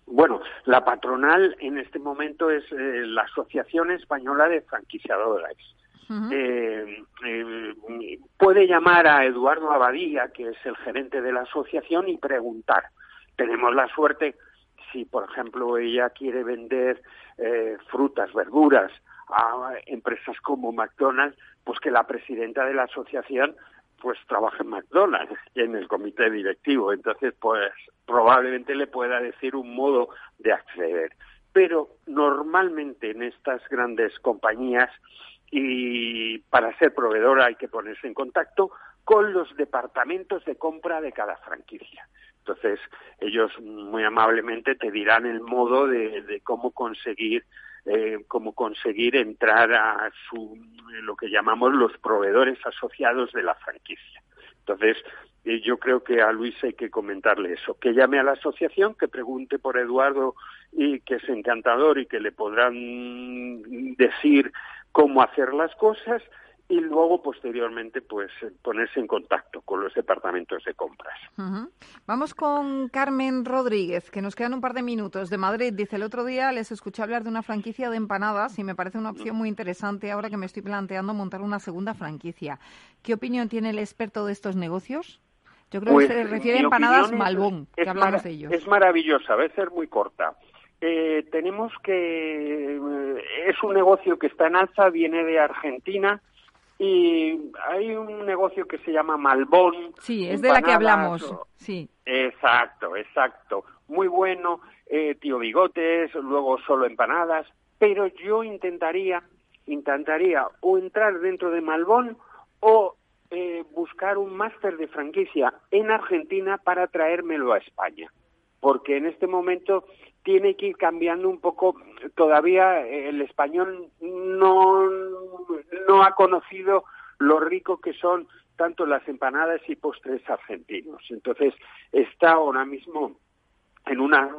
Bueno, la patronal en este momento es eh, la Asociación Española de Franquiciadores. Eh, eh, puede llamar a Eduardo Abadía, que es el gerente de la asociación, y preguntar. Tenemos la suerte, si por ejemplo ella quiere vender eh, frutas, verduras a empresas como McDonald's, pues que la presidenta de la asociación pues trabaja en McDonald's en el comité directivo. Entonces, pues probablemente le pueda decir un modo de acceder. pero normalmente en estas grandes compañías y para ser proveedor hay que ponerse en contacto con los departamentos de compra de cada franquicia. Entonces, ellos muy amablemente te dirán el modo de, cómo conseguir eh, cómo conseguir entrar a su, lo que llamamos los proveedores asociados de la franquicia. Entonces, eh, yo creo que a Luis hay que comentarle eso, que llame a la asociación, que pregunte por Eduardo y que es encantador y que le podrán decir cómo hacer las cosas y luego posteriormente pues ponerse en contacto con los departamentos de compras. Vamos con Carmen Rodríguez, que nos quedan un par de minutos de Madrid. Dice el otro día les escuché hablar de una franquicia de empanadas y me parece una opción muy interesante ahora que me estoy planteando montar una segunda franquicia. ¿Qué opinión tiene el experto de estos negocios? Yo creo que pues, se refiere a empanadas Malbón, que hablamos de ellos. Es maravillosa, a ser muy corta. Eh, tenemos que eh, es un negocio que está en alza, viene de Argentina y hay un negocio que se llama Malbón. Sí, es de la que hablamos. Sí. Exacto, exacto. Muy bueno, eh, tío bigotes, luego solo empanadas, pero yo intentaría, intentaría o entrar dentro de Malbón o eh, buscar un máster de franquicia en Argentina para traérmelo a España, porque en este momento tiene que ir cambiando un poco. Todavía el español no, no ha conocido lo rico que son tanto las empanadas y postres argentinos. Entonces está ahora mismo en una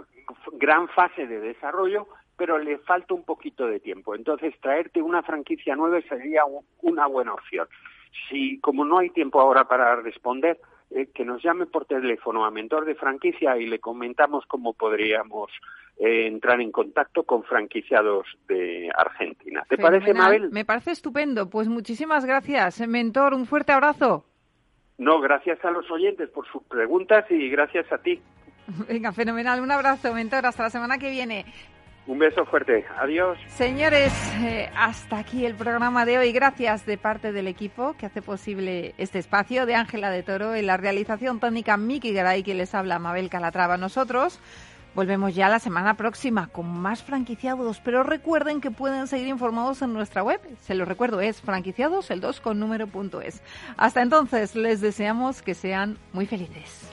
gran fase de desarrollo, pero le falta un poquito de tiempo. Entonces traerte una franquicia nueva sería una buena opción. Si como no hay tiempo ahora para responder, eh, que nos llame por teléfono a mentor de franquicia y le comentamos cómo podríamos eh, entrar en contacto con franquiciados de Argentina. ¿Te parece, Mabel? Me parece estupendo. Pues muchísimas gracias, mentor. Un fuerte abrazo. No, gracias a los oyentes por sus preguntas y gracias a ti. Venga, fenomenal. Un abrazo, mentor. Hasta la semana que viene. Un beso fuerte. Adiós. Señores, eh, hasta aquí el programa de hoy. Gracias de parte del equipo que hace posible este espacio de Ángela de Toro en la realización técnica Miki Garay que les habla Mabel Calatrava. Nosotros volvemos ya la semana próxima con más franquiciados, pero recuerden que pueden seguir informados en nuestra web. Se lo recuerdo, es franquiciados el 2 con número punto es. Hasta entonces, les deseamos que sean muy felices.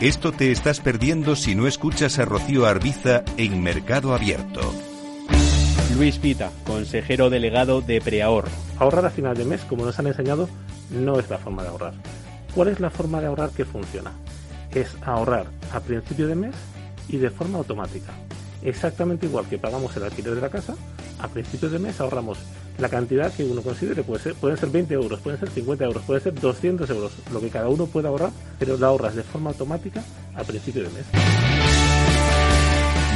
Esto te estás perdiendo si no escuchas a Rocío Arbiza en Mercado Abierto. Luis Pita, consejero delegado de Preahorro. Ahorrar a final de mes, como nos han enseñado, no es la forma de ahorrar. ¿Cuál es la forma de ahorrar que funciona? Es ahorrar a principio de mes y de forma automática. Exactamente igual que pagamos el alquiler de la casa, a principio de mes ahorramos la cantidad que uno considere. Puede ser, pueden ser 20 euros, pueden ser 50 euros, pueden ser 200 euros, lo que cada uno pueda ahorrar, pero la ahorras de forma automática a principio de mes.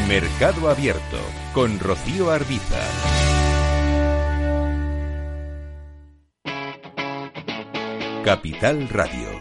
Mercado Abierto con Rocío Arbiza. Capital Radio.